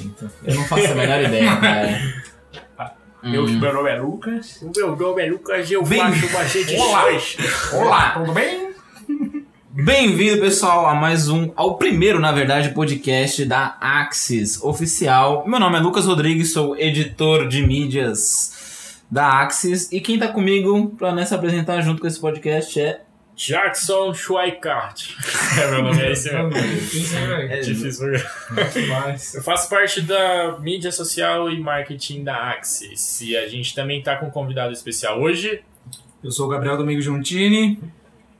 30. Eu não faço a menor ideia, cara. Meu hum. nome é Lucas. O meu nome é Lucas e eu Bem... faço uma gente Olá. Olá, tudo bem? Bem-vindo, pessoal, a mais um, ao primeiro, na verdade, podcast da Axis Oficial. Meu nome é Lucas Rodrigues, sou editor de mídias da Axis. E quem tá comigo para se apresentar junto com esse podcast é Jackson Schweikart. É meu nome, é esse mesmo. é Difícil. Eu faço parte da mídia social e marketing da Axis. E a gente também tá com um convidado especial hoje. Eu sou o Gabriel Domingo Giuntini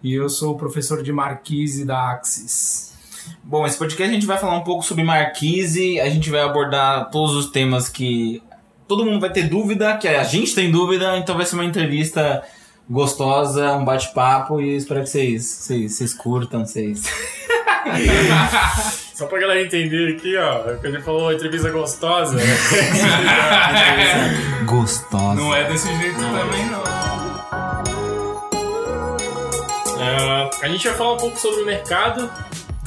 e eu sou o professor de Marquise da Axis. Bom, esse podcast a gente vai falar um pouco sobre Marquise, a gente vai abordar todos os temas que todo mundo vai ter dúvida, que a gente tem dúvida, então vai ser uma entrevista gostosa, um bate-papo e espero que vocês, vocês, vocês curtam, vocês. Só pra galera entender aqui, ó. Quando ele falou entrevista gostosa. Gostosa. Não é desse jeito também, não. Ah, a gente vai falar um pouco sobre o mercado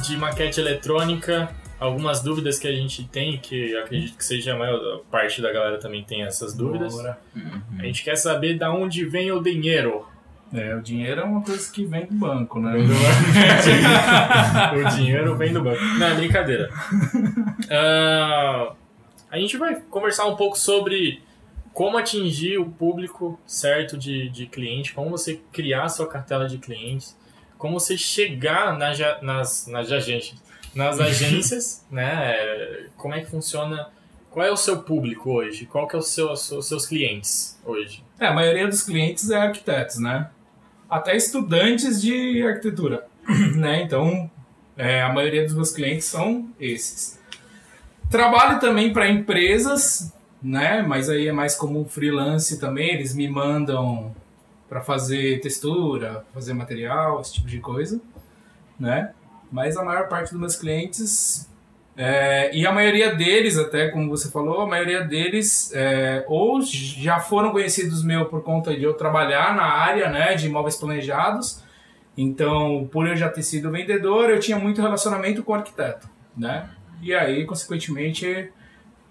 de maquete eletrônica, algumas dúvidas que a gente tem, que eu acredito que seja a maior parte da galera também tem essas dúvidas. Bora. A gente quer saber da onde vem o dinheiro. É, o dinheiro é uma coisa que vem do banco, né? o dinheiro vem do banco. Não, é brincadeira. Ah, a gente vai conversar um pouco sobre como atingir o público certo de, de cliente, como você criar sua cartela de clientes, como você chegar nas, nas, nas agências, nas agências, né? Como é que funciona, qual é o seu público hoje, qual que é o seu, os seus clientes hoje. É, a maioria dos clientes é arquitetos, né? Até estudantes de arquitetura, né? Então, é, a maioria dos meus clientes são esses. Trabalho também para empresas, né? Mas aí é mais como freelance também. Eles me mandam para fazer textura, fazer material, esse tipo de coisa, né? Mas a maior parte dos meus clientes é, e a maioria deles, até como você falou, a maioria deles é, ou já foram conhecidos meu por conta de eu trabalhar na área né, de imóveis planejados. Então, por eu já ter sido vendedor, eu tinha muito relacionamento com o arquiteto, né? E aí, consequentemente,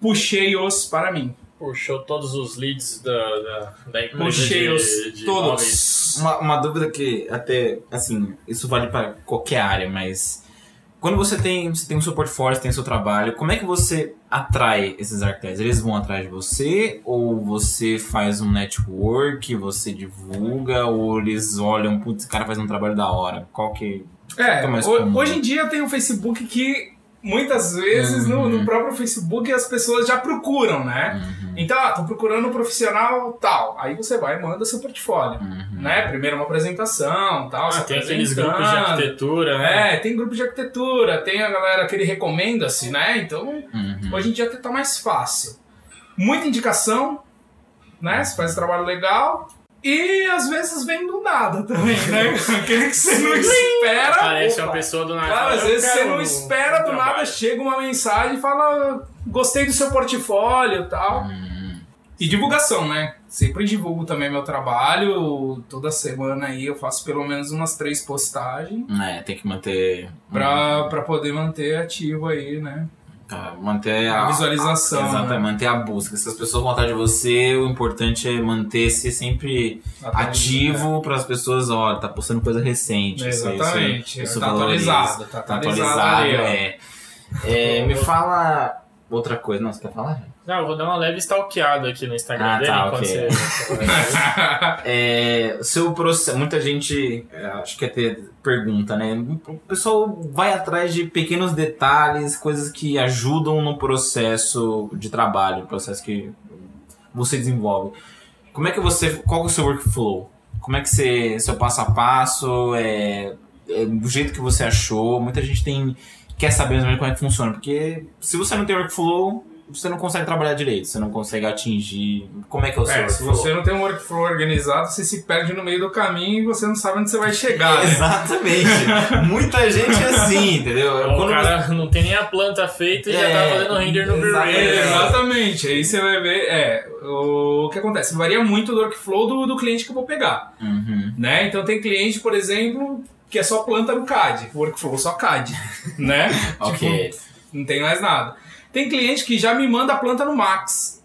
puxei-os para mim. Puxou todos os leads da, da, da empresa Puxei-os de imóveis. Uma, uma dúvida que até, assim, isso vale para qualquer área, mas quando você tem, você tem o seu portfólio, você tem o seu trabalho, como é que você atrai esses arquitetos? Eles vão atrás de você ou você faz um network, você divulga ou eles olham, putz, esse cara faz um trabalho da hora? Qual que É, Fica mais comum. hoje em dia tem o Facebook que muitas vezes no, Uhum. no próprio Facebook as pessoas já procuram, né? Uhum, Então, ah, tô procurando um profissional tal. Aí você vai e manda seu portfólio. uhum. Né? Primeiro uma apresentação tal. Ah, tem aqueles grupos de arquitetura, né? É, tem grupo de arquitetura, tem a galera que ele recomenda-se, né? Então, Uhum. hoje em dia tá mais fácil. Muita indicação, né? Você faz um trabalho legal. E às vezes vem do nada também, né? Aquele que você não espera. Parece opa. uma pessoa do nada. Cara, às "Eu vezes você não espera do nada, trabalho." chega uma mensagem e fala: gostei do seu portfólio e tal. Uhum. E divulgação, né? Sempre divulgo também meu trabalho. Toda semana aí eu faço pelo menos umas três postagens É, tem que manter. pra, pra poder manter ativo aí, né? Pra manter A a, visualização. Exato, é né? manter a busca. Se as pessoas vão atrás de você, o importante é manter-se sempre ativo para as pessoas, ó, tá postando coisa recente. isso Exatamente. isso- isso tá valoriza. atualizado. Tá Tá atualizado, atualizado, é. É, Me fala outra coisa. Não, você quer falar? Não, eu vou dar uma leve stalkeada aqui no Instagram Ah, dele tá, enquanto ok. você. É, seu processo, muita gente, é, acho que até pergunta, né? O pessoal vai atrás de pequenos detalhes, coisas que ajudam no processo de trabalho, processo que você desenvolve. Como é que você, qual é o seu workflow? Como é que você, seu passo a passo, é, é do jeito que você achou? Muita gente tem quer saber mais como é que funciona, porque se você não tem workflow, você não consegue trabalhar direito, você não consegue atingir. Como é que é o seu É, se você não tem um workflow organizado, você se perde no meio do caminho e você não sabe onde você vai chegar, né? Exatamente. Muita gente é assim, entendeu? O Quando cara não tem nem a planta feita e já É, tá fazendo render no exatamente. É, exatamente. Aí você vai ver, é, o que acontece? Varia muito do workflow do, do cliente que eu vou pegar, Uhum. né? Então tem cliente, por exemplo, que é só planta no CAD, workflow só CAD, né? Ok. Tipo, não tem mais nada. Tem cliente que já me manda a planta no Max.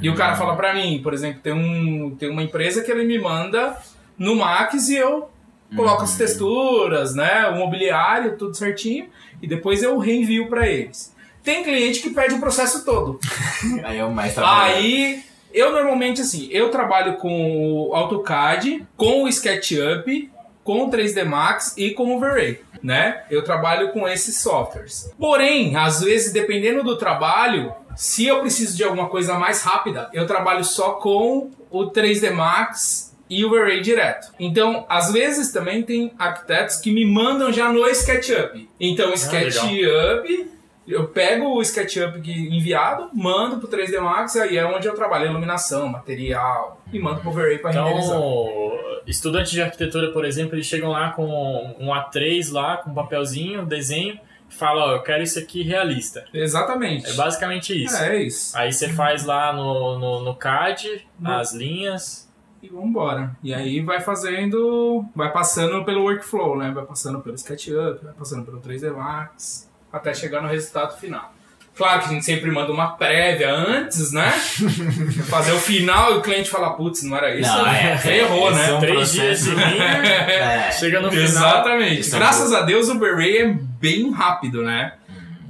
E o cara fala pra mim, por exemplo, tem, um, tem uma empresa que ele me manda no Max e eu coloco as texturas, né, o mobiliário, tudo certinho, e depois eu reenvio pra eles. Tem cliente que pede o processo todo. Aí é o mais trabalho. Aí, eu normalmente, assim, eu trabalho com o AutoCAD, com o SketchUp, com o 3D Max e com o V-Ray, né? Eu trabalho com esses softwares. Porém, às vezes, dependendo do trabalho, se eu preciso de alguma coisa mais rápida, eu trabalho só com o 3D Max e o V-Ray direto. Então, às vezes também tem arquitetos que me mandam já no SketchUp. Então, o SketchUp eu pego o SketchUp enviado, mando pro 3D Max, aí é onde eu trabalho iluminação, material, e mando pro V-Ray pra renderizar. Então, estudantes de arquitetura, por exemplo, eles chegam lá com um A3 lá, com um papelzinho, desenho, e falam, ó, eu quero isso aqui realista. Exatamente. É basicamente isso. É, é isso. Aí você faz lá no, no, no CAD, No- as linhas. E vambora. E aí vai fazendo, vai passando pelo workflow, né? Vai passando pelo SketchUp, vai passando pelo 3D Max, até chegar no resultado final. Claro que a gente sempre manda uma prévia antes, né? Fazer o final e o cliente fala, putz, não era isso. Não, é, Você errou, né? é um Três dias de render, É. chega no final. Exatamente. É Graças a Deus o Beret é bem rápido, né?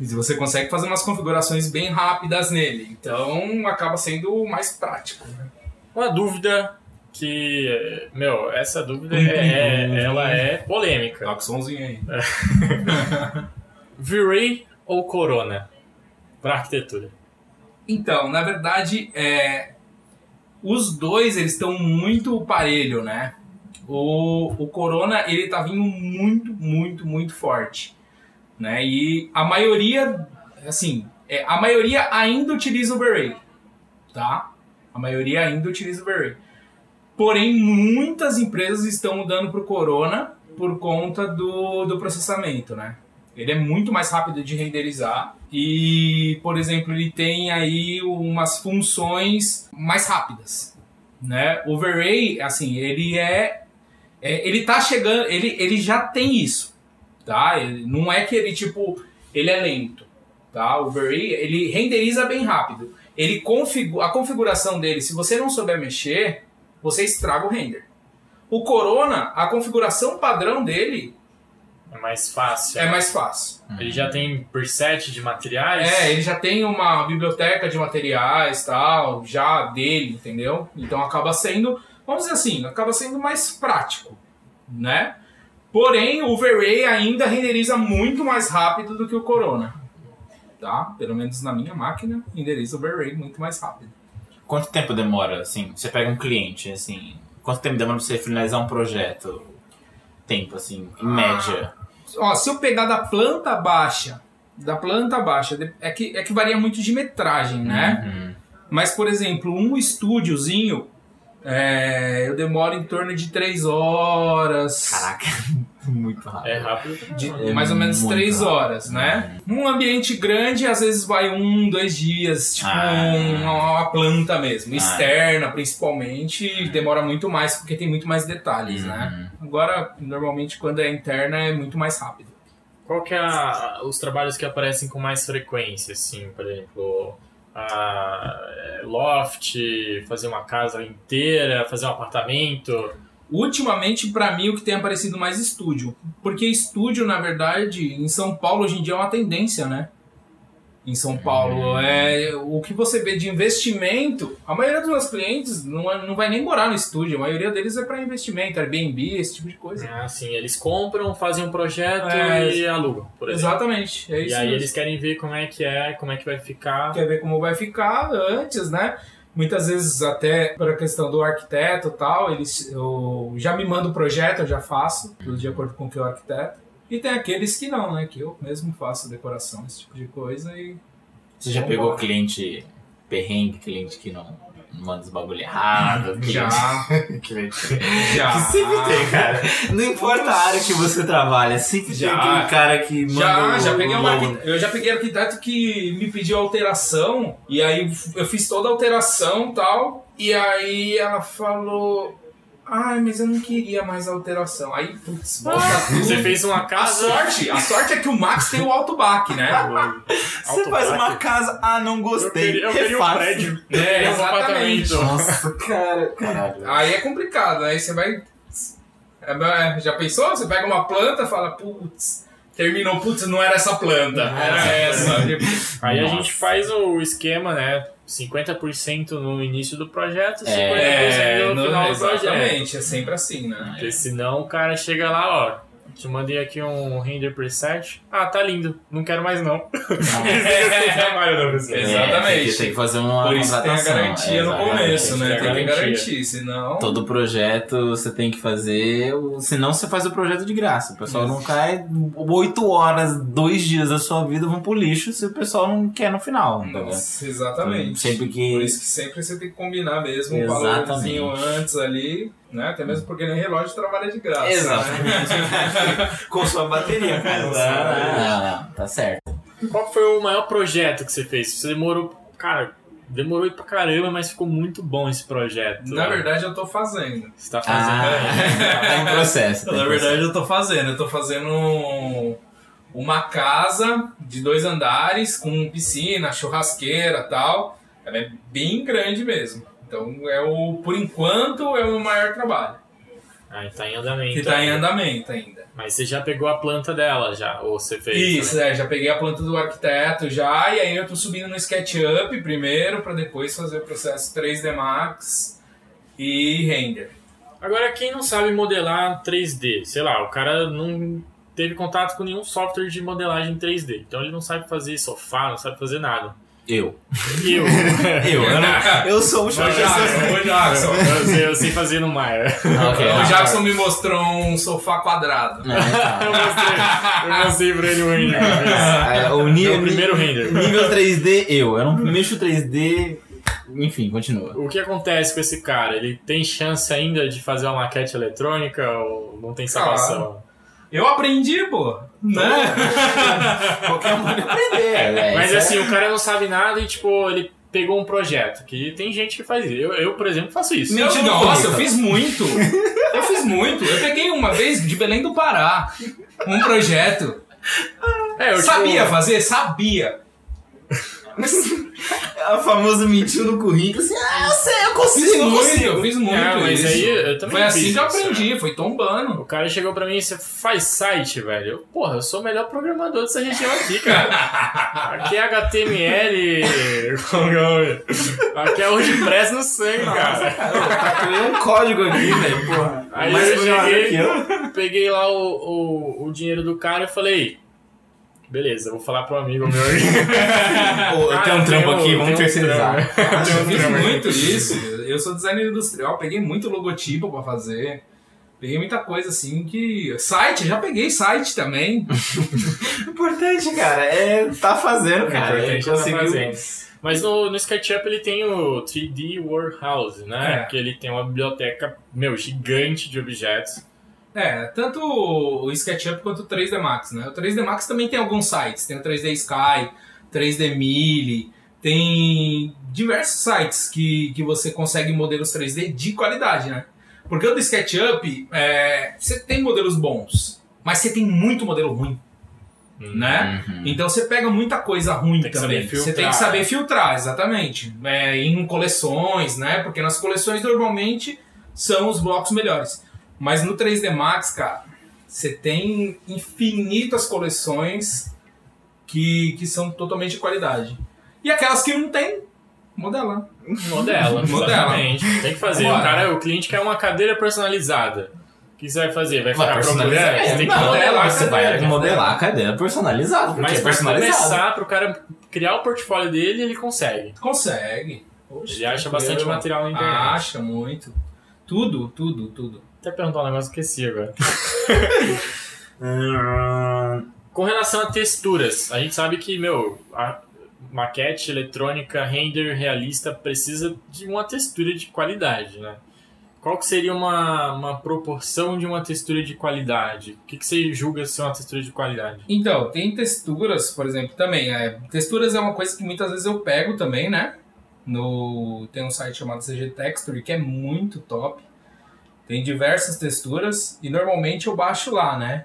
E você consegue fazer umas configurações bem rápidas nele. Então acaba sendo mais prático. Né? Uma dúvida que, meu, essa dúvida Hum, é, hum, ela é polêmica. Tá com somzinho aí. V-Ray ou Corona para arquitetura? Então, na verdade, é, os dois eles estão muito parelho, né? O, o Corona ele tá vindo muito, muito, muito forte, né? E a maioria, assim, é, a maioria ainda utiliza o Beret, tá? A maioria ainda utiliza o Beret. Porém, muitas empresas estão mudando para o Corona por conta do, do processamento, né? Ele é muito mais rápido de renderizar e, por exemplo, ele tem aí umas funções mais rápidas, né? O V-Ray, assim, ele é, é- ele tá chegando, ele, ele já tem isso, tá? Ele- não é que ele tipo, ele é lento, tá? O V-Ray, ele renderiza bem rápido. Ele configu a configuração dele, se você não souber mexer, você estraga o render. O Corona, a configuração padrão dele É mais fácil. é mais fácil. Ele já tem preset de materiais. É, ele já tem uma biblioteca de materiais tal, já dele, entendeu? Então acaba sendo, vamos dizer assim, acaba sendo mais prático, né? Porém, o V-Ray ainda renderiza muito mais rápido do que o Corona. Tá? Pelo menos na minha máquina, renderiza o V-Ray muito mais rápido. Quanto tempo demora, assim? Você pega um cliente, assim. Quanto tempo demora pra você finalizar um projeto? Tempo, assim, em média. Ó, se eu pegar da planta baixa, da planta baixa, é que, é que varia muito de metragem, né? Uhum. Mas, por exemplo, um estúdiozinho, é, eu demoro em torno de 3 horas. Caraca, muito rápido. É rápido. De É mais ou menos muito 3 rápido. horas, né? Num ambiente grande, às vezes vai um, dois dias, tipo Ah. uma, uma planta mesmo. Ah. Externa, principalmente, demora muito mais porque tem muito mais detalhes, Uhum. né? Agora, normalmente, quando é interna, é muito mais rápido. Qual que é a- os trabalhos que aparecem com mais frequência, assim, por exemplo, a é, loft, fazer uma casa inteira, fazer um apartamento. Ultimamente, pra mim, o que tem aparecido mais estúdio. Porque estúdio, na verdade, em São Paulo hoje em dia é uma tendência, né? Em São Paulo. É, o que você vê de investimento, a maioria dos meus clientes não, é- não vai nem morar no estúdio. A maioria deles é pra investimento, Airbnb, esse tipo de coisa. Ah, assim, eles compram, fazem um projeto É, e alugam, por exemplo. Exatamente. É E isso aí mesmo. eles querem ver como é que é, como é que vai ficar. quer ver como vai ficar antes, né? Muitas vezes até para a questão do arquiteto e tal, eles eu já me mando o projeto, eu já faço, tudo de acordo com o que é o arquiteto. E tem aqueles que não, né? Que eu mesmo faço decoração, esse tipo de coisa e Você já pegou cliente perrengue, cliente que não manda os bagulho errado? Já, cliente... já. Que sempre tem, cara. Não importa a área que você trabalha, sempre Já. tem aquele cara que manda. Já, o- já peguei uma eu já peguei arquiteto que me pediu alteração e aí eu fiz toda a alteração e tal e aí ela falou ai mas eu não queria mais alteração aí putz tudo Você fez uma a casa. sorte a sorte é que o Max tem o alto back né Você faz uma casa, ah, não Eu gostei. queria, eu queria um prédio. É, Eu um exatamente. Nossa, cara, caralho. aí é complicado aí você vai é, já pensou você pega uma planta e fala putz terminou putz não era essa planta era essa Aí a Nossa. gente faz o esquema, né? 50% no início do projeto, 50% É, no não- final do projeto. exatamente, é sempre assim, né? Porque senão o cara chega lá, ó. Te mandei aqui um render preset. Ah, tá lindo. Não quero mais não. trabalho da pessoa. Exatamente. porque tem que fazer uma Por isso tem a contratação, garantia no exatamente. começo, né? tem que garantir, senão. Todo projeto você tem que fazer, senão você faz o projeto de graça. O pessoal não cai oito horas, dois dias da sua vida vão pro lixo se o pessoal não quer no final. Nossa, exatamente. Sempre que- Por isso que sempre você tem que combinar mesmo um Exatamente. valorzinho antes ali, né? Até mesmo porque nem relógio trabalha de graça. Né? Exatamente. Com sua bateria, cara. Não, não, tá certo. Qual foi o maior projeto que você fez? Você demorou. Cara, demorou pra caramba, mas ficou muito bom esse projeto. Na verdade, eu tô fazendo. Você tá fazendo. Ah, tá em processo. tá em Na verdade, processo. eu tô fazendo. Eu tô fazendo uma casa de dois andares com piscina, churrasqueira e tal. Ela é bem grande mesmo. Então, é o, por enquanto, é o maior trabalho. Ah, tá em andamento. Que tá em andamento ainda. Mas você já pegou a planta dela, já? Ou você fez? Isso, é, já peguei a planta do arquiteto já, e aí eu tô subindo no SketchUp primeiro, pra depois fazer o processo 3D Max e render. Agora, quem não sabe modelar 3D, sei lá, o cara não teve contato com nenhum software de modelagem 3D, então ele não sabe fazer sofá, não sabe fazer nada. Eu. Eu? Eu, eu, não- eu sou o O Jackson, o Jackson. eu, sei, eu sei fazer no Maya. Ok, O ah, Jackson me mostrou um sofá quadrado. É, tá. Eu mostrei, eu mostrei pra ele o render. vez. É, o nível, Meu primeiro render. Nível 3D, eu. Eu não mexo 3D. Enfim, continua. O que acontece com esse cara? Ele tem chance ainda de fazer uma maquete eletrônica ou não tem salvação? Eu aprendi, pô. Né? Qualquer um pode aprender. é, Mas isso é- assim, o cara não sabe nada e tipo, ele pegou um projeto. Que tem gente que faz isso. Eu, eu por exemplo, faço isso. Meu, não nossa, eu fiz muito. Eu fiz muito. Eu peguei uma vez de Belém do Pará um projeto. É, eu, tipo, Sabia fazer? Sabia. É o famoso mentiu no currículo assim, ah, eu sei, eu consigo, Fiz eu muito, consigo. eu fiz muito É, mas isso. aí eu também Foi assim fiz que eu aprendi, foi tombando. O cara chegou pra mim e disse, faz site, velho. Eu, porra, eu sou o melhor programador dessa região aqui, cara. Aqui é HTML. é? Aqui é WordPress no sangue, cara. Cara, eu um código aqui, velho, porra. Aí Mais eu cheguei, eu. peguei lá o, o, o dinheiro do cara e falei, beleza, eu vou falar pro amigo meu. Pô, eu tenho um trampo aqui, vamos terceirizar. Eu fiz muito isso. Eu sou designer industrial, peguei muito logotipo pra fazer. Peguei muita coisa assim que. Site, já peguei site também. O importante, cara, é tá fazendo, O cara. importante é tá fazendo. Mas no, no SketchUp ele tem o 3D Warehouse, né? É. Que ele tem uma biblioteca, meu, gigante de objetos. É, tanto o SketchUp quanto o 3D Max, né? O 3D Max também tem alguns sites. Tem o 3D Sky, 3D Mille, tem diversos sites que, que você consegue modelos 3D de qualidade, né? Porque o do SketchUp, é, você tem modelos bons, mas você tem muito modelo ruim, né? Uhum. Então você pega muita coisa ruim Tem também. Você tem que saber filtrar, exatamente. É, em coleções, né? Porque nas coleções normalmente são os blocos melhores. Mas no 3D Max, cara, você tem infinitas coleções que, que são totalmente de qualidade. E aquelas que não tem, modela. Modela, Modela. exatamente. Tem que fazer. Bora. O cara, o cliente quer uma cadeira personalizada. O que você vai fazer? Vai ficar personalizar. procurando? Você tem que Não, modelar a Você cadeira. vai modelar a cadeira personalizada, porque Mas é pra personalizado. começar, pro cara criar o portfólio dele, ele consegue. Consegue. Oxe, Ele acha bastante material na internet. Acha muito. Tudo, tudo, tudo. Até perguntar um negócio que esqueci agora. Com relação a texturas, a gente sabe que, meu, a- maquete eletrônica, render realista precisa de uma textura de qualidade, né? Qual que seria uma, uma proporção de uma textura de qualidade? O que, que você julga ser uma textura de qualidade? Então, tem texturas, por exemplo, também. É, texturas é uma coisa que muitas vezes eu pego também, né? No, tem um site chamado CG Texture que é muito top. Tem diversas texturas e normalmente eu baixo lá, né?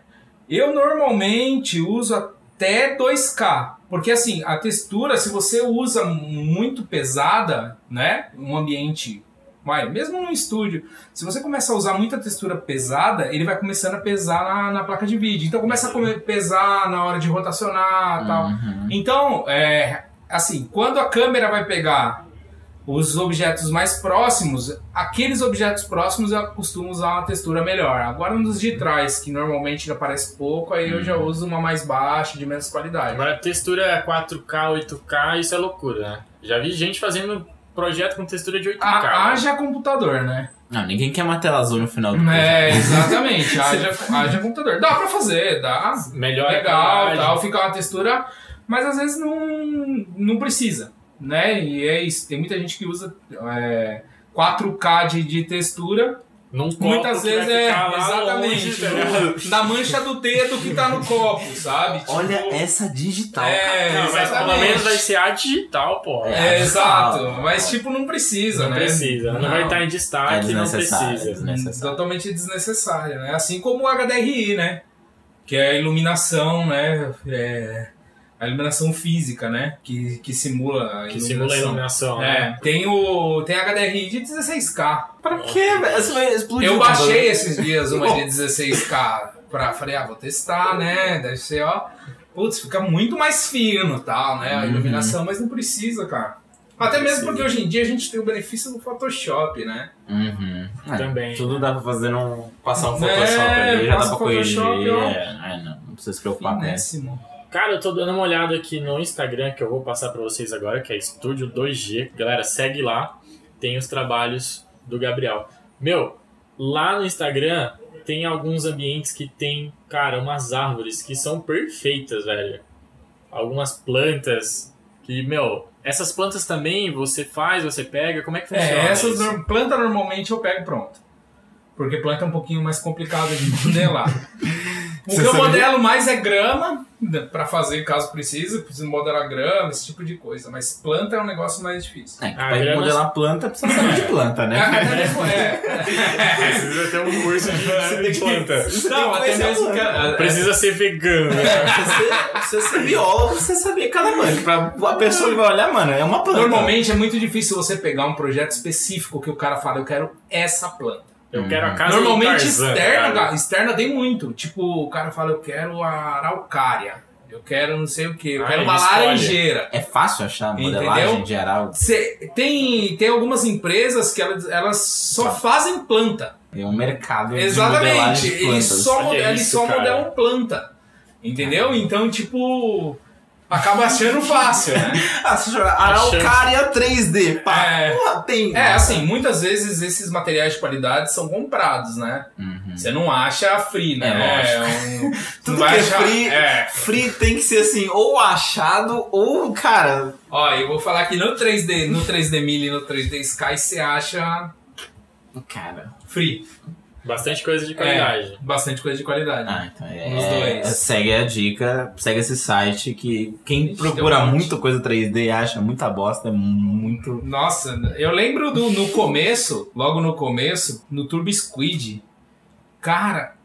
Eu normalmente uso até 2K, porque assim, a textura, se você usa muito pesada, né? Um ambiente Vai, mesmo no estúdio, se você começa a usar muita textura pesada, ele vai começando a pesar na, na placa de vídeo. Então começa a pesar na hora de rotacionar e tal. Uhum. Então, é, assim, quando a câmera vai pegar os objetos mais próximos, aqueles objetos próximos eu costumo usar uma textura melhor. Agora nos de trás, que normalmente aparece pouco, aí eu já Uhum. uso uma mais baixa, de menos qualidade. Agora, textura 4K, 8K, isso é loucura, né? Já vi gente fazendo projeto com textura de 8K. A- haja computador, né? Não, ninguém quer uma tela azul no final do É, projeto. exatamente. haja, haja computador. Dá pra fazer, dá. Melhor legal, tal, fica uma textura, mas às vezes não, não precisa, né? E é isso. Tem muita gente que usa é, 4K de, de textura, Num copo muitas que vezes vai é ficar lá exatamente longe, tá no- na mancha do dedo que tá no copo, sabe? Tipo, Olha essa digital, É, cara. Não, mas pelo menos vai ser a digital, pô. É, É, exato, digital. mas tipo não precisa, Não né? precisa, não, vai estar em É destaque, não desnecessário, precisa. é desnecessário. Totalmente desnecessária, né? Assim como o HDRI, né? Que é a iluminação, né? É a iluminação física, né? Que, que simula a Que simula a iluminação. né? É, tem o tem HDRI de 16K. Pra quê, velho? Você vai explodir Eu baixei esses dias uma de 16K pra falei, ah, vou testar, né? Deve ser, ó, putz, fica muito mais fino, tal, né? A Uhum. iluminação, mas não precisa, cara. Até mesmo porque hoje em dia a gente tem o benefício do Photoshop, né? Uhum. É, Também. Tudo dá pra fazer no. Passar um É, Photoshop ali, já dá pra Photoshop, corrigir. É, é, não, não precisa se preocupar com isso. Cara, eu tô dando uma olhada aqui no Instagram que eu vou passar pra vocês agora, que é Estúdio 2G. Galera, segue lá. Tem os trabalhos do Gabriel. Meu, lá no Instagram tem alguns ambientes que tem, cara, umas árvores que são perfeitas, velho. Algumas plantas que, meu, essas plantas também você faz, você pega, como é que funciona? É, essas isso? planta normalmente eu pego pronto. Porque planta é um pouquinho mais complicado de modelar. O Você que eu sabia? modelo mais é grama, né, pra fazer caso precise, preciso modelar grama, esse tipo de coisa. Mas planta é um negócio mais difícil. É, Ah, grama- modelar planta, precisa saber de planta, né? é. Precisa ter um curso de, de planta. Não, até mesmo que. é, Precisa ser vegano. né? Você, você ser biólogo, você saber cada planta. Pra a pessoa vai olhar, mano, é uma planta. Normalmente é muito difícil você pegar um projeto específico que o cara fala, eu quero essa planta. Eu quero a casa Normalmente Tarzan, externa, cara. externa tem muito. Tipo, o cara fala, eu quero a araucária. Eu quero não sei o que, eu Ah, quero uma escolhe. laranjeira. É fácil achar modelagem Entendeu? de geral. Cê- tem, tem algumas empresas que elas, elas só Tá. fazem planta. É um mercado de Exatamente. modelagem de Eles plantas. só, mode- eles isso, só cara. modelam planta. Entendeu? Então, tipo. Acaba achando fácil, né? Ah, Araucária 3D. Pá, É. porra, tem. É, assim, muitas vezes esses materiais de qualidade são comprados, né? Uhum. Você não acha free, né? É, um, Tudo que é free, É. free tem que ser assim, ou achado, ou, cara. Ó, eu vou falar que no 3D, no 3D Mili e no 3D Sky você acha Cara. free. Bastante coisa de qualidade. É, bastante coisa de qualidade. Ah, então é. Nos dois. é- segue a dica, segue esse site que quem Ixi, procura um muito coisa 3D e acha muita bosta, é muito. Nossa, eu lembro do, no começo, logo no começo, no Turbo Squid. Cara,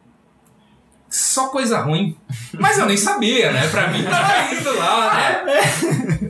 só coisa ruim. Mas eu nem sabia, né? Pra mim tava indo lá, né?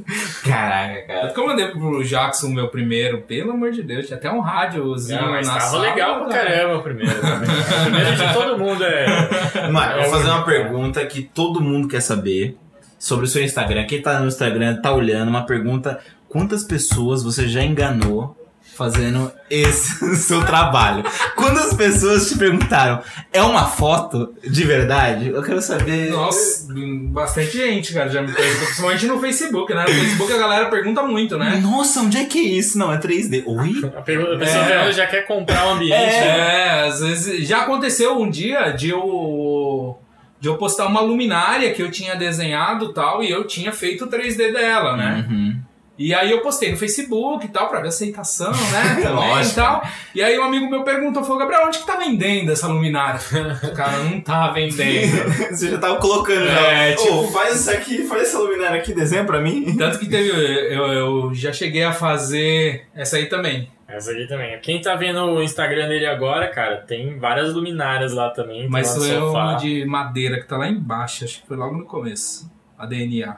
Caraca, cara. Como eu mandei pro Jackson o meu primeiro, pelo amor de Deus, tinha até um rádiozinho Não, mas na tava sala. legal pra caramba o primeiro. também. O primeiro de todo mundo é. Mano, eu É vou fazer uma pergunta que todo mundo quer saber sobre o seu Instagram. Quem tá no Instagram tá olhando, uma pergunta: quantas pessoas você já enganou fazendo esse seu trabalho? Quantas pessoas te perguntaram, é uma foto de verdade? Eu quero saber. Nossa, bastante gente, cara, já me perguntou, principalmente no Facebook, né? No Facebook a galera pergunta muito, né? Nossa, onde é que é isso? Não, é 3D. Oi? A, pergunta, a pessoa É. já quer comprar o ambiente. né? É, às vezes já aconteceu um dia de eu de eu postar uma luminária que eu tinha desenhado tal, e eu tinha feito o 3D dela, né? Uhum. E aí eu postei no Facebook e tal, pra ver aceitação, né? Também Lógico. e tal. E aí um amigo meu perguntou, falou, Gabriel, onde que tá vendendo essa luminária? o cara não tá vendendo. Você já tava colocando já. É, tipo- Ô, faz isso aqui, faz essa luminária aqui, desenho pra mim. Tanto que teve. Eu, eu já cheguei a fazer essa aí também. Essa aqui também. Quem tá vendo o Instagram dele agora, cara, tem várias luminárias lá também. Mas foi uma de madeira que tá lá embaixo, acho que foi logo no começo. A DNA.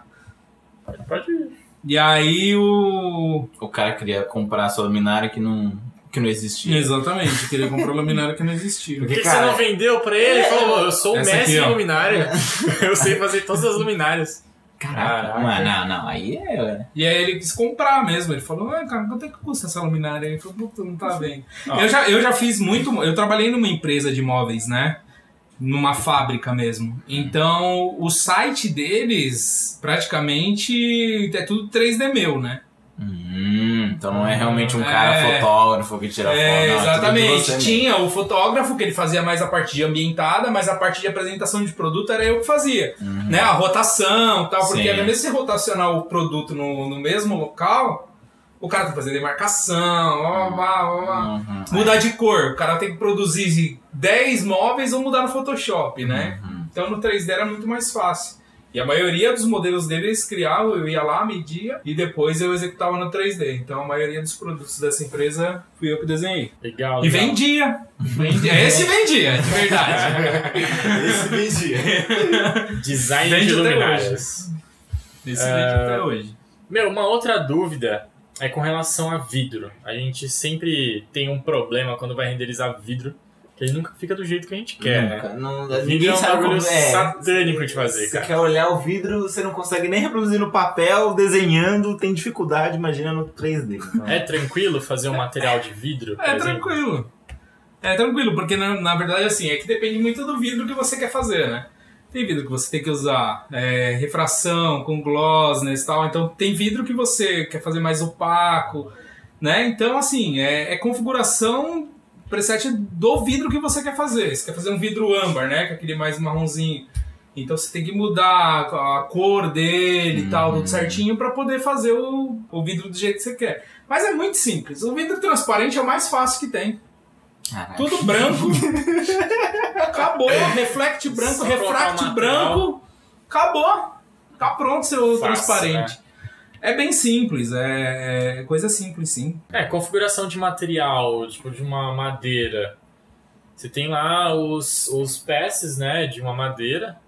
Pode ir. E aí o. O cara queria comprar a sua luminária que não, que não existia. Exatamente, queria comprar luminária que não existia. Por que, cara, você não vendeu pra ele? Ele falou, eu sou o Essa mestre aqui, em luminária. eu sei fazer todas as luminárias. Caraca, Caraca. mano, não, não, aí é. E aí ele quis comprar mesmo. Ele falou, ah, cara, quanto é que custa essa luminária? Ele falou, puta, não tá vendo. Ó. Eu, já, eu já fiz muito. Eu trabalhei numa empresa de móveis, né? Numa fábrica mesmo. Então, o site deles, praticamente, é tudo 3D meu, né? Hum, então não é realmente um cara É. fotógrafo que tira foto. É, não, é exatamente. mesmo. Tinha o fotógrafo que ele fazia mais a parte de ambientada, mas a parte de apresentação de produto era eu que fazia. Né? A rotação e tal, porque mesmo se rotacionar o produto no, no mesmo local, o cara tem que fazer demarcação, ó, ó, ó. Uhum. mudar de cor. O cara tem que produzir 10 móveis ou mudar no Photoshop, né? Uhum. Então no 3D era muito mais fácil. E a maioria dos modelos deles criavam, eu ia lá, media e depois eu executava no 3D. Então a maioria dos produtos dessa empresa fui eu que desenhei. Legal, E legal. vendia. vendia. Esse vendia, de verdade. Esse vendia. Design Vende de luminárias. Esse vendia até hoje. Meu, uma outra dúvida é com relação a vidro. A gente sempre tem um problema quando vai renderizar vidro, que ele nunca fica do jeito que a gente quer? Nunca, não, ninguém é um sabe como é. satânico de fazer, Você cara. quer olhar o vidro, você não consegue nem reproduzir no papel, desenhando, tem dificuldade, imagina no 3D. Então, É tranquilo fazer um material de vidro? É exemplo? tranquilo. É tranquilo, porque na, na verdade assim, é que depende muito do vidro que você quer fazer, né? Tem vidro que você tem que usar é, refração, com glossness e tal. Então tem vidro que você quer fazer mais opaco, né? Então assim, é, é configuração preset do vidro que você quer fazer. Você quer fazer um vidro âmbar, né? Que é aquele mais marronzinho. Então você tem que mudar a cor dele e tal, tudo certinho, para poder fazer o, o vidro do jeito que você quer. Mas é muito simples. O vidro transparente é o mais fácil que tem. Caraca. Tudo branco. Acabou. Reflect branco, refract branco. Acabou. Tá pronto seu Fácil, transparente. É bem simples, é, é coisa simples, sim. É, configuração de material, tipo de uma madeira. Você tem lá os, os peças, né, de uma madeira.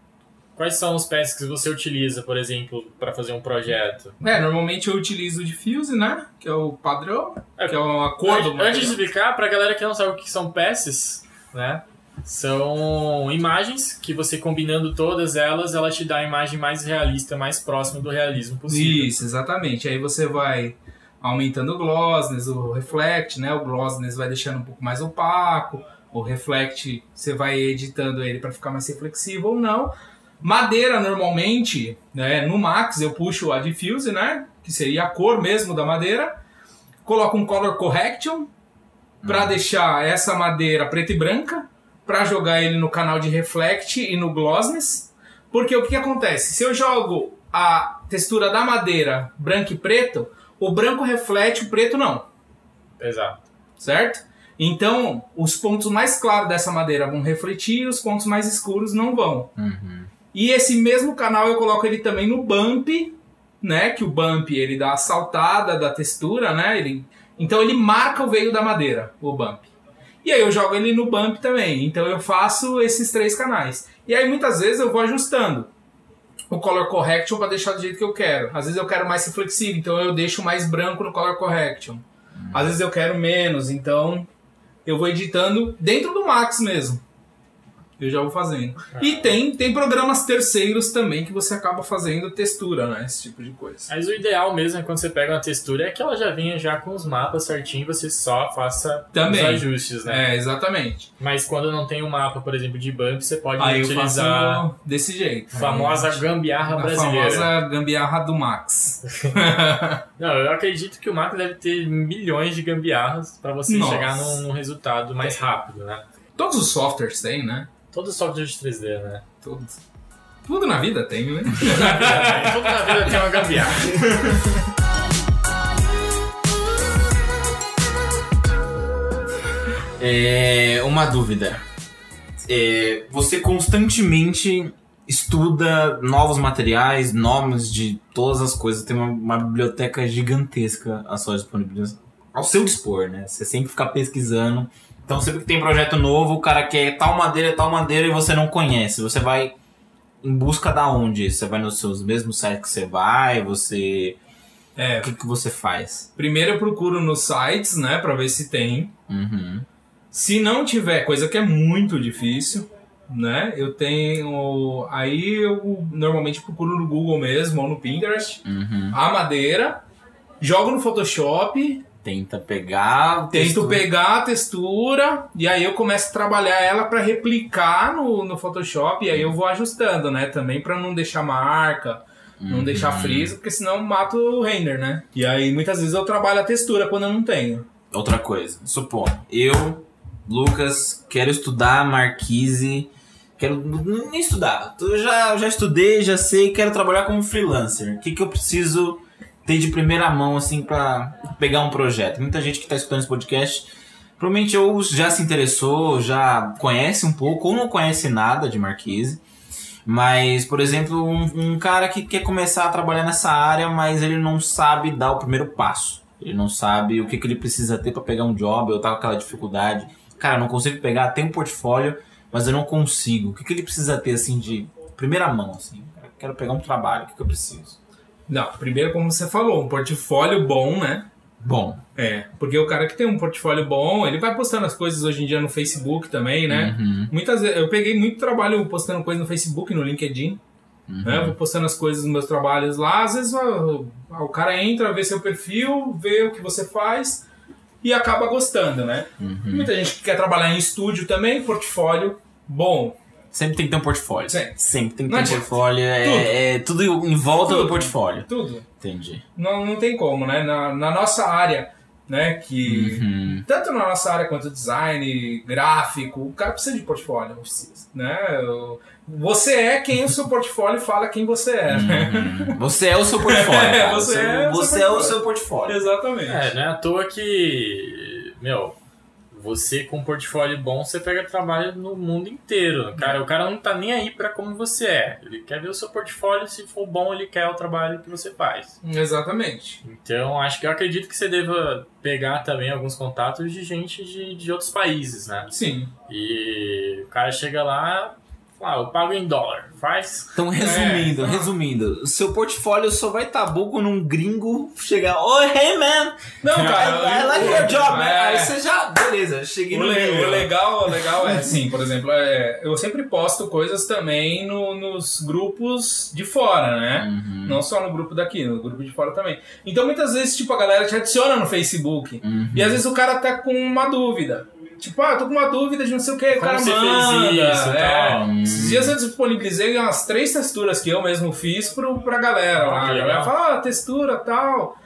Quais são os peças que você utiliza, por exemplo, para fazer um projeto? É, normalmente eu utilizo o diffuse, né? Que é o padrão, É, que é a cor do Antes, antes de explicar, pra galera que não sabe o que são peças, né? São imagens que você combinando todas elas, ela te dá a imagem mais realista, mais próxima do realismo possível. Isso, exatamente. Aí você vai aumentando o glossness, o reflect, né? O glossness vai deixando um pouco mais opaco, o reflect você vai editando ele para ficar mais reflexivo ou não. Madeira normalmente, né, no Max eu puxo a diffuse, né, que seria a cor mesmo da madeira. Coloco um color correction para deixar essa madeira preta e branca, para jogar ele no canal de reflect e no glossness. Porque o que, que acontece? Se eu jogo a textura da madeira branco e preto, o branco reflete, o preto não, Exato. certo? Então, os pontos mais claros dessa madeira vão refletir e os pontos mais escuros não vão. Uhum. E esse mesmo canal eu coloco ele também no bump, né? Que o bump ele dá a saltada da textura, né? Ele, então ele marca o veio da madeira, o bump. E aí eu jogo ele no bump também. Então eu faço esses três canais. E aí muitas vezes eu vou ajustando o color correction para deixar do jeito que eu quero. Às vezes eu quero mais reflexivo, então eu deixo mais branco no color correction. Às vezes eu quero menos, então eu vou editando dentro do Max mesmo. Eu já vou fazendo. E tem, tem programas terceiros também que você acaba fazendo textura, né? Esse tipo de coisa. Mas o ideal mesmo é quando você pega uma textura é que ela já venha já com os mapas certinho e você só faça Também. os ajustes, né? É, exatamente. Mas quando não tem um mapa, por exemplo, de bump, você pode Aí eu utilizar faço desse jeito. a famosa Aí, gambiarra a brasileira. famosa gambiarra do Max. Não, eu acredito que o Mac deve ter milhões de gambiarras pra você Nossa. chegar num, num resultado mais rápido, né? Todos os softwares têm, né? Todo software de 3D, né? Tudo. Tudo na vida tem, né? Tudo na vida tem uma gambiarra. É, uma dúvida. É, você constantemente estuda novos materiais, nomes de todas as coisas, tem uma, uma biblioteca gigantesca à sua disponibilidade. Ao seu dispor, né? Você sempre fica pesquisando. Então, sempre que tem projeto novo, o cara quer tal madeira, tal madeira e você não conhece. Você vai em busca da onde? Você vai nos seus mesmos sites que você vai? Você. É, O que, que você faz? primeiro eu procuro nos sites, né, pra ver se tem. Uhum. Se não tiver, coisa que é muito difícil, né? Eu tenho. Aí eu normalmente procuro no Google mesmo ou no Pinterest Uhum. a madeira, jogo no Photoshop, Tenta pegar. tento texto- pegar a textura e aí eu começo a trabalhar ela para replicar no, no Photoshop e aí eu vou ajustando, né? Também para não deixar marca. Não Uhum. deixar friso, porque senão eu mato o render, né? E aí muitas vezes eu trabalho a textura quando eu não tenho. Outra coisa, supor, eu, Lucas, quero estudar Marquise, quero nem estudar, eu já, já estudei, já sei, quero trabalhar como freelancer. O que, que eu preciso ter de primeira mão, assim, pra pegar um projeto? Muita gente que tá escutando esse podcast, provavelmente ou já se interessou, já conhece um pouco, ou não conhece nada de Marquise. Mas, por exemplo, um, um cara que quer começar a trabalhar nessa área, mas ele não sabe dar o primeiro passo. Ele não sabe o que, que ele precisa ter para pegar um job, ou tá com aquela dificuldade. Cara, eu não consigo pegar, tem um portfólio, mas eu não consigo. O que, que ele precisa ter, assim, de primeira mão, assim? Quero pegar um trabalho, o que, que eu preciso? Não, primeiro, como você falou, um portfólio bom, né? Bom, É, porque o cara que tem um portfólio bom, ele vai postando as coisas hoje em dia no Facebook também, né? uhum, Muitas vezes, eu peguei muito trabalho postando coisa no Facebook, no LinkedIn, uhum. né? Vou postando as coisas dos meus trabalhos lá, às vezes ó, o cara entra, vê seu perfil, vê o que você faz e acaba gostando, né? Uhum. Muita gente que quer trabalhar em estúdio também, portfólio bom. Sempre tem que ter um portfólio. Sempre. Sempre tem que Não ter um adianta. portfólio. É Tudo. é tudo em volta Tudo. do portfólio. Tudo. Entendi. Não, não tem como, né? Na, na nossa área, né? Que Uhum. tanto na nossa área quanto design, gráfico, o cara precisa de portfólio, precisa, né? O- Você é quem o seu portfólio fala quem você é, né? Uhum. Você é o seu portfólio. É, cara. você Você, é o seu você é o portfólio. seu portfólio. Exatamente. É, não é à toa que, meu, você com um portfólio bom, você pega trabalho no mundo inteiro. Cara, o cara não tá nem aí pra como você é. Ele quer ver o seu portfólio, se for bom, ele quer o trabalho que você faz. Exatamente. Então, acho que eu acredito que você deva pegar também alguns contatos de gente de, de outros países, né? Sim. E o cara chega lá, ah, eu pago em dólar, faz? Então, resumindo, É. resumindo, o seu portfólio só vai estar bom quando um gringo chegar, oh, hey man, Não, cara, I, I like o- your job, man. é. Aí você já, beleza, cheguei O, no le- o legal, o legal é assim, por exemplo, é, eu sempre posto coisas também no- nos grupos de fora, né? Uhum, Não só no grupo daqui, no grupo de fora também. Então muitas vezes, tipo, a galera te adiciona no Facebook. uhum. E às vezes o cara tá com uma dúvida. Tipo, ah, tô com uma dúvida de não sei o que, o Como cara você manda. fez isso é. tal? Esses dias eu disponibilizei umas três texturas que eu mesmo fiz pro, pra galera lá. Ah, A galera fala, ah, textura tal.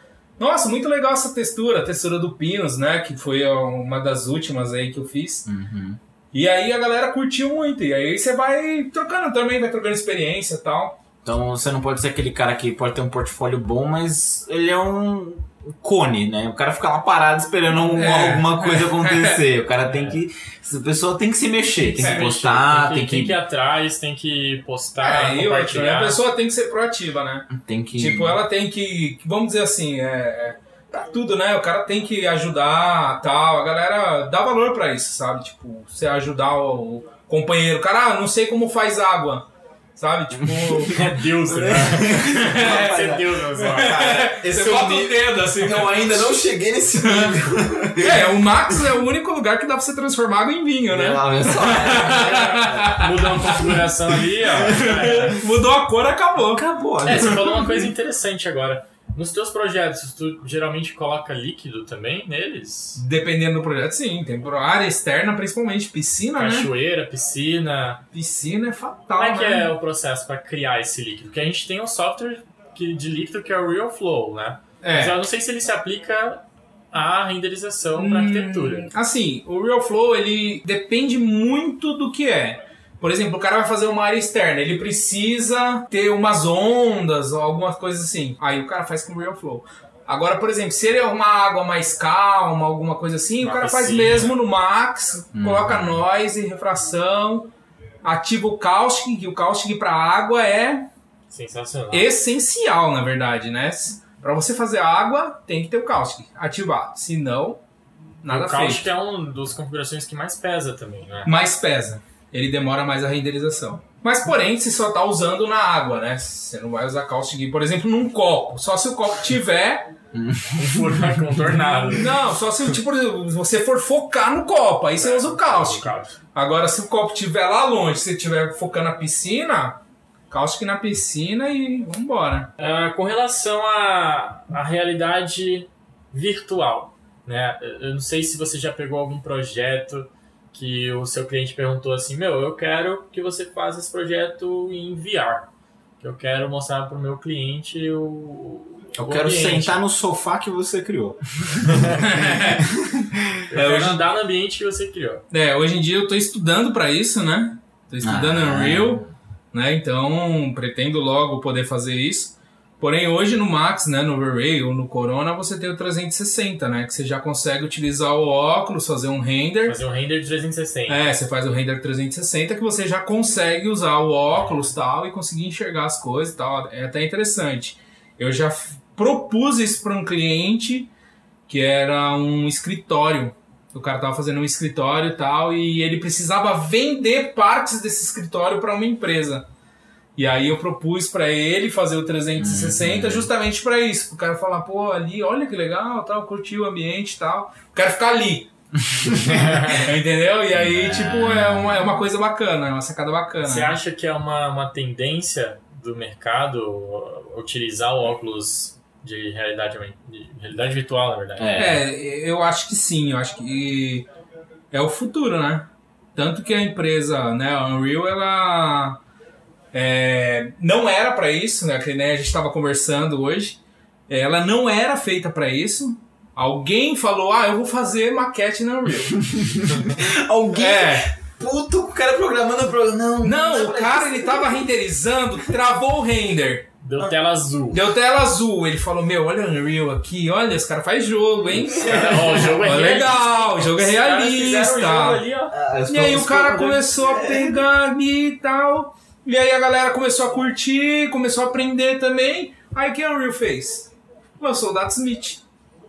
Nossa, muito legal essa textura, a textura do Pinos, né? Que foi uma das últimas aí que eu fiz. Uhum. E aí a galera curtiu muito. E aí você vai trocando também, vai trocando experiência e tal. Então você não pode ser aquele cara que pode ter um portfólio bom, mas ele é um cone, né? O cara fica lá parado esperando um- É. alguma coisa acontecer. O cara tem que. A pessoa tem que se mexer, tem que mexer, postar, tem, que, tem que ir atrás, tem que postar, é, compartilhar. a pessoa tem que ser proativa, né? tem que. Tipo, ela tem que, vamos dizer assim, é, é, pra tudo, né? O cara tem que ajudar, tal. A galera dá valor pra isso, sabe? Tipo, você ajudar o companheiro. Cara, ah, não sei como faz água. Sabe? Tipo, É Deus, né? É, é Deus, meu senhor. esse você é o bota o dedo assim. Eu ainda não cheguei nesse nível. É, o Max é o único lugar que dá pra você transformar água em vinho, né? Olha só. Muda uma configuração ali, ó. Mudou a cor, acabou. Acabou. É, você falou uma coisa interessante agora. Nos teus projetos, tu geralmente coloca líquido também neles? Dependendo do projeto, sim. Tem área externa, principalmente piscina, né? Cachoeira, piscina. Piscina é fatal, Como é que né? é o processo para criar esse líquido? Porque a gente tem um software que- de líquido que é o Real Flow, né? Mas É. eu não sei se ele se aplica à renderização para Hum, arquitetura. Assim, o Real Flow, ele depende muito do que é. Por exemplo, o cara vai fazer uma área externa, ele precisa ter umas ondas ou algumas coisas assim. Aí o cara faz com Real Flow. Agora, por exemplo, se ele é uma água mais calma, alguma coisa assim, Uma o cara faz mesmo no max, Uhum. coloca noise, refração, ativa o caustic, que o caustic para água é Sensacional. essencial, na verdade, né? Para você fazer água, tem que ter o caustic ativar. Se não, nada o feito. Caustic é uma das configurações que mais pesa também, né? mais pesa. Ele demora mais a renderização. Mas, porém, você só tá usando na água, né? Você não vai usar caustic, por exemplo, num copo. Só se o copo tiver. Um furo contornado. Não, só se tipo, você for focar no copo. Aí você usa o caustic. Agora, se o copo tiver lá longe, se você estiver focando na piscina, caustic na piscina e vambora. Ah, com relação à, à realidade virtual, né? Eu não sei se você já pegou algum projeto que o seu cliente perguntou assim, meu, eu quero que você faça esse projeto em VR. Que eu quero mostrar para o meu cliente o. Eu o quero ambiente. sentar no sofá que você criou. Eu É, quero hoje- andar no ambiente que você criou. É, hoje em dia eu tô estudando pra isso, né? Tô estudando Ah. Unreal, né? Então pretendo logo poder fazer isso. Porém, hoje no Max, né, no Array ou no Corona, você tem o 360, né? Que você já consegue utilizar o óculos, fazer um render. Fazer um render de 360. É, você faz o render 360 que você já consegue usar o óculos tal e conseguir enxergar as coisas e tal. É até interessante. Eu já propus isso para um cliente que era um escritório. O cara tava fazendo um escritório e tal e ele precisava vender partes desse escritório para uma empresa. E aí eu propus para ele fazer o 360 justamente para isso. O cara falar, pô, ali, olha que legal, tal, curtiu o ambiente e tal. O cara ficar ali. Entendeu? E aí, tipo, é uma, é uma coisa bacana, é uma sacada bacana. Você acha que é uma, uma tendência do mercado utilizar o óculos de realidade, de realidade virtual, na verdade? É. É, eu acho que sim, eu acho que é o futuro, né? Tanto que a empresa, né, a Unreal, ela é, não era pra isso, né? Que né, a gente estava conversando hoje. Ela não era feita pra isso. Alguém falou, ah, eu vou fazer maquete na Unreal. Alguém. é, Puto, o cara programando o programa. Não, não, o cara isso. ele tava renderizando, travou o render. Deu tela azul. Deu tela azul. Ele falou: Meu, olha o Unreal aqui, olha, os caras fazem jogo, hein? Ó, o jogo é realista. legal, o jogo é realista. jogo ali, ó. Ah, E aí o cara programadores- começou a pegar ali e tal. E aí a galera começou a curtir, começou a aprender também. Aí o que a Unreal fez? Lançou o Datsmith.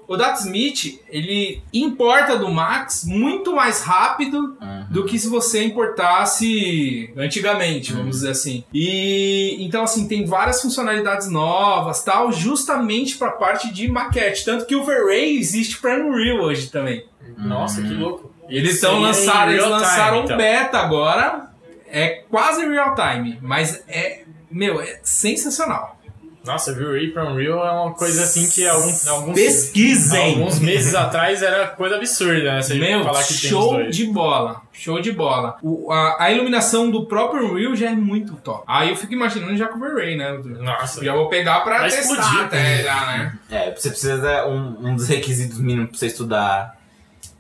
O Datsmith, ele importa do Max muito mais rápido Uhum. do que se você importasse antigamente, vamos dizer assim. E então assim, tem várias funcionalidades novas, tal, justamente para parte de maquete, tanto que o V-Ray existe para Unreal hoje também. Nossa, que louco. Eles estão lançaram, eles time, lançaram um então. beta agora. É quase real time, mas é, meu, é sensacional. Nossa, viu? Ray pra Unreal é uma coisa assim que alguns, alguns, Pesquisem. alguns meses atrás era coisa absurda, né? Você Meu, falar que show de bola. Show de bola. O- a, a iluminação do próprio Unreal já é muito top. Aí eu fico imaginando já com o V-Ray, né? Nossa, Já vou pegar pra Vai testar explodir. até já, né? É, você precisa um, um dos requisitos mínimos pra você estudar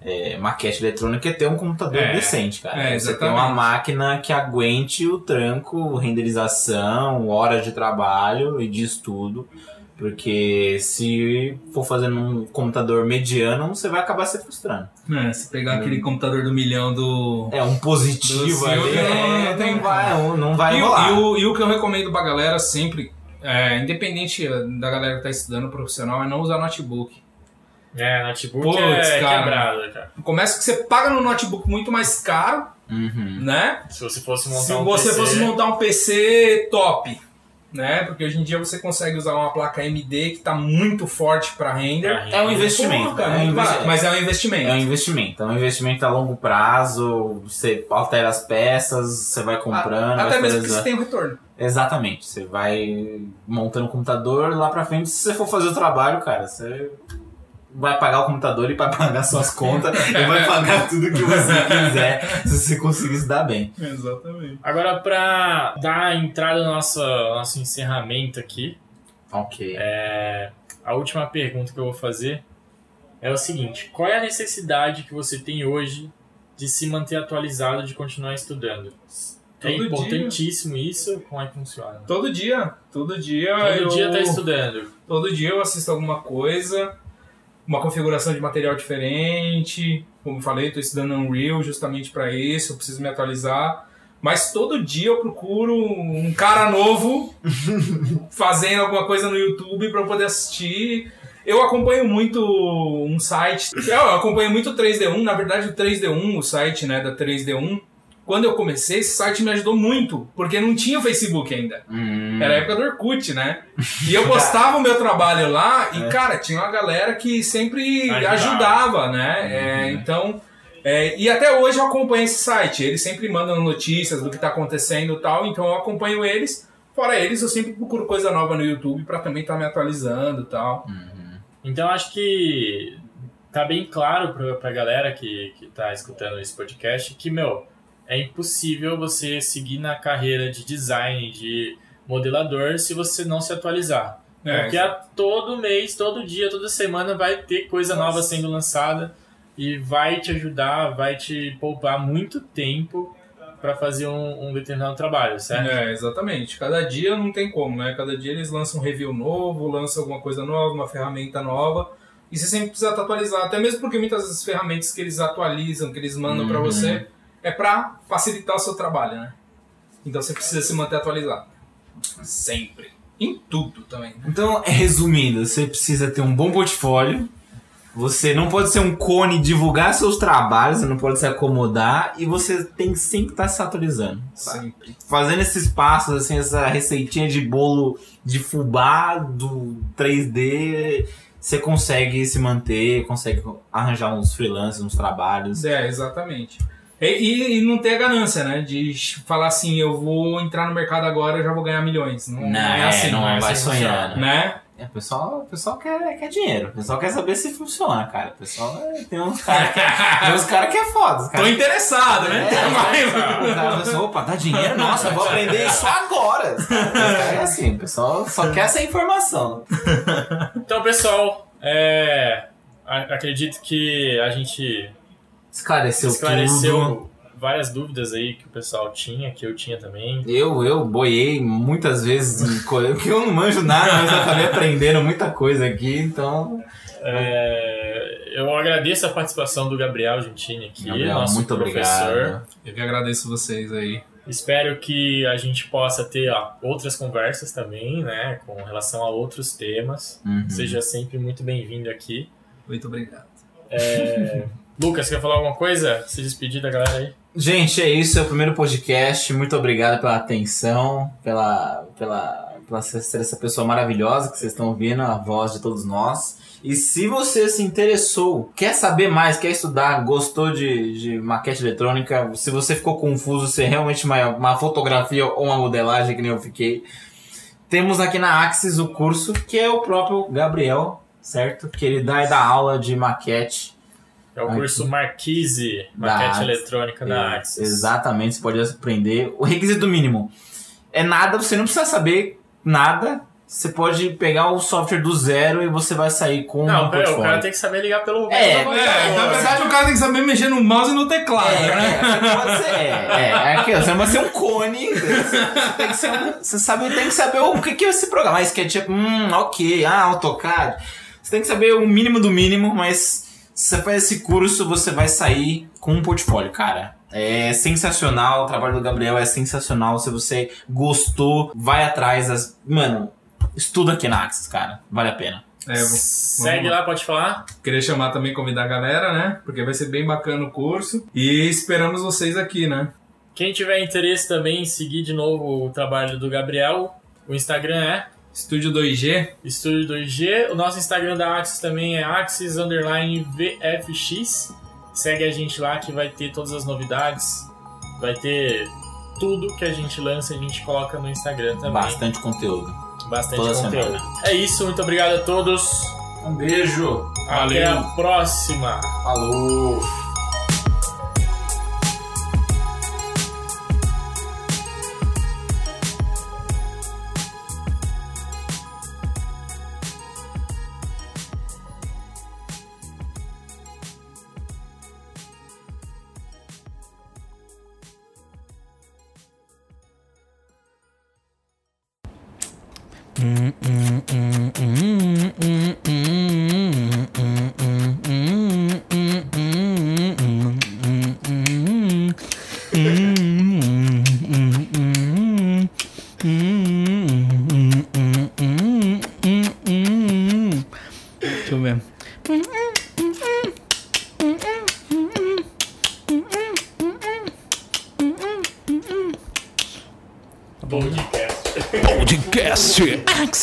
é, maquete eletrônica é ter um computador É, decente, cara. é, você exatamente. uma máquina que aguente o tranco, renderização, horas de trabalho e de estudo. Porque se for fazendo um computador mediano, você vai acabar se frustrando. É, se pegar aquele computador do milhão do. É um positivo ali, Silvio, é, não tem vai, não vai E, o- rolar. e o, e o que eu recomendo pra galera sempre, é, independente da galera que tá estudando profissional, é não usar notebook. É, notebook Putz, é cara. quebrado, cara. Começa que você paga no notebook muito mais caro, Uhum. né? Se você fosse montar Se um você PC, fosse montar um PC top, né? Porque hoje em dia você consegue usar uma placa AMD que tá muito forte pra render. pra É um investimento. Pô, cara, é um muito barato, investi- mas é um investimento. É um investimento. É um investimento a longo prazo. Você altera as peças, você vai comprando. Até vai mesmo que você tem o retorno. Exatamente. Você vai montando o computador lá pra frente. Se você for fazer o trabalho, cara, você vai pagar o computador e vai pagar suas contas e vai pagar tudo que você quiser se você conseguir se dar bem. Exatamente. Agora, pra dar entrada no nosso, nosso encerramento aqui, Ok. é, a última pergunta que eu vou fazer é o seguinte: qual é a necessidade que você tem hoje de se manter atualizado, de continuar estudando? É Todo importantíssimo isso. Como é que funciona? Todo dia, todo dia Todo eu... dia tá estudando. Todo dia eu assisto alguma coisa, uma configuração de material diferente. Como eu falei, estou estudando Unreal justamente para isso, eu preciso me atualizar. Mas todo dia eu procuro um cara novo fazendo alguma coisa no YouTube para eu poder assistir. Eu acompanho muito um site, eu acompanho muito o 3D1, na verdade o 3D1, o site né, da 3D1. Quando eu comecei, esse site me ajudou muito, porque não tinha Facebook ainda. Hum. Era a época do Orkut, né? E eu postava o meu trabalho lá e, É. cara, tinha uma galera que sempre Ajudava. ajudava, né? É, então. é, e até hoje eu acompanho esse site. Eles sempre mandam notícias do que tá acontecendo e tal, então eu acompanho eles. Fora eles, eu sempre procuro coisa nova no YouTube pra também estar me atualizando e tal. Então acho que tá bem claro pra, pra galera que, que tá escutando esse podcast que, meu, é impossível você seguir na carreira de design, de modelador, se você não se atualizar. É, Porque a todo mês, todo dia, toda semana vai ter coisa nova sendo lançada e vai te ajudar, vai te poupar muito tempo para fazer um, um determinado trabalho, certo? É, exatamente. Cada dia não tem como, né? Cada dia eles lançam um review novo, lançam alguma coisa nova, uma ferramenta nova. E você sempre precisa estar atualizado. Até mesmo porque muitas das ferramentas que eles atualizam, que eles mandam Uhum. você, é pra facilitar o seu trabalho, né? Então você precisa se manter atualizado. Sempre. Em tudo também. né? Então, resumindo, você precisa ter um bom portfólio. Você não pode ser um cone, divulgar seus trabalhos, você não pode se acomodar e você tem que sempre estar se atualizando. Sempre. Fazendo esses passos, assim, essa receitinha de bolo de fubá do 3D, você consegue se manter, consegue arranjar uns freelancers, uns trabalhos. É, exatamente. E, e- e não ter a ganância, né? De falar assim, eu vou entrar no mercado agora eu já vou ganhar milhões. Não, não é assim, não, é vai funciona, Né? É, o pessoal, o pessoal quer, quer dinheiro, o pessoal quer saber se funciona, cara. O pessoal é, tem uns caras que, tem uns cara que é foda. os Tô cara- interessado, né? É, cara fala assim, opa, dá dinheiro? Nossa, eu vou aprender isso agora. Cara É assim, o pessoal só quer essa informação. Então, pessoal, é, acredito que a gente Esclareceu, esclareceu tudo. várias dúvidas aí que o pessoal tinha, que eu tinha também. Eu, eu boiei muitas vezes em coisa que eu não manjo nada, mas eu acabei aprendendo muita coisa aqui, então. É, eu agradeço a participação do Gabriel Gentini aqui, Gabriel, nosso muito professor. obrigado. Eu que agradeço vocês aí. Espero que a gente possa ter ó, outras conversas também, né, com relação a outros temas. Uhum. Seja sempre muito bem-vindo aqui. Muito obrigado. Lucas, quer falar alguma coisa? Se despedir da galera aí? Gente, é isso, é o primeiro podcast. Muito obrigado pela atenção, pela, pela, pela ser essa pessoa maravilhosa que vocês estão ouvindo, a voz de todos nós. E se você se interessou, quer saber mais, quer estudar, gostou de, de maquete eletrônica, se você ficou confuso se é realmente uma, uma fotografia ou uma modelagem, que nem eu fiquei, temos aqui na Axis o curso que é o próprio Gabriel, certo? Que ele dá, dá aula de maquete. É o curso Marquise, Maquete. Eletrônica da É, Axis. Exatamente, você pode aprender. O requisito mínimo é nada, você não precisa saber nada. Você pode pegar o software do zero e você vai sair com Não, um pera, o portfólio. cara tem que saber ligar pelo... É, É, na verdade o cara tem que saber mexer no mouse e no teclado, É, né? é, você pode ser, é, é, é aquilo, você vai ser um cone, você, tem que ser um- você sabe, tem que saber o que que é esse programa, ah, SketchUp, hum, ok, ah, AutoCAD, você tem que saber o mínimo do mínimo, mas se você faz esse curso, você vai sair com um portfólio, cara. É sensacional, o trabalho do Gabriel é sensacional, se você gostou, vai atrás, das, mano, estuda aqui na Axis, cara, vale a pena. É, vou- Segue vamos lá, pode falar? Queria chamar também, convidar a galera, né? Porque vai ser bem bacana o curso. E esperamos vocês aqui, né? Quem tiver interesse também em seguir de novo o trabalho do Gabriel, o Instagram é Estúdio 2G. Estúdio 2G. O nosso Instagram da Axis também é Axis underline VFX. Segue a gente lá que vai ter todas as novidades. Vai ter tudo que a gente lança, a gente coloca no Instagram também. Bastante conteúdo. Bastante toda conteúdo. semana. É isso, muito obrigado a todos. Um beijo! Até Valeu. a próxima. Falou!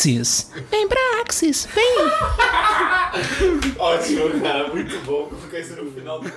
Axis. Vem pra Axis, vem. Ótimo, cara. Muito bom. Vou ficar isso no final do.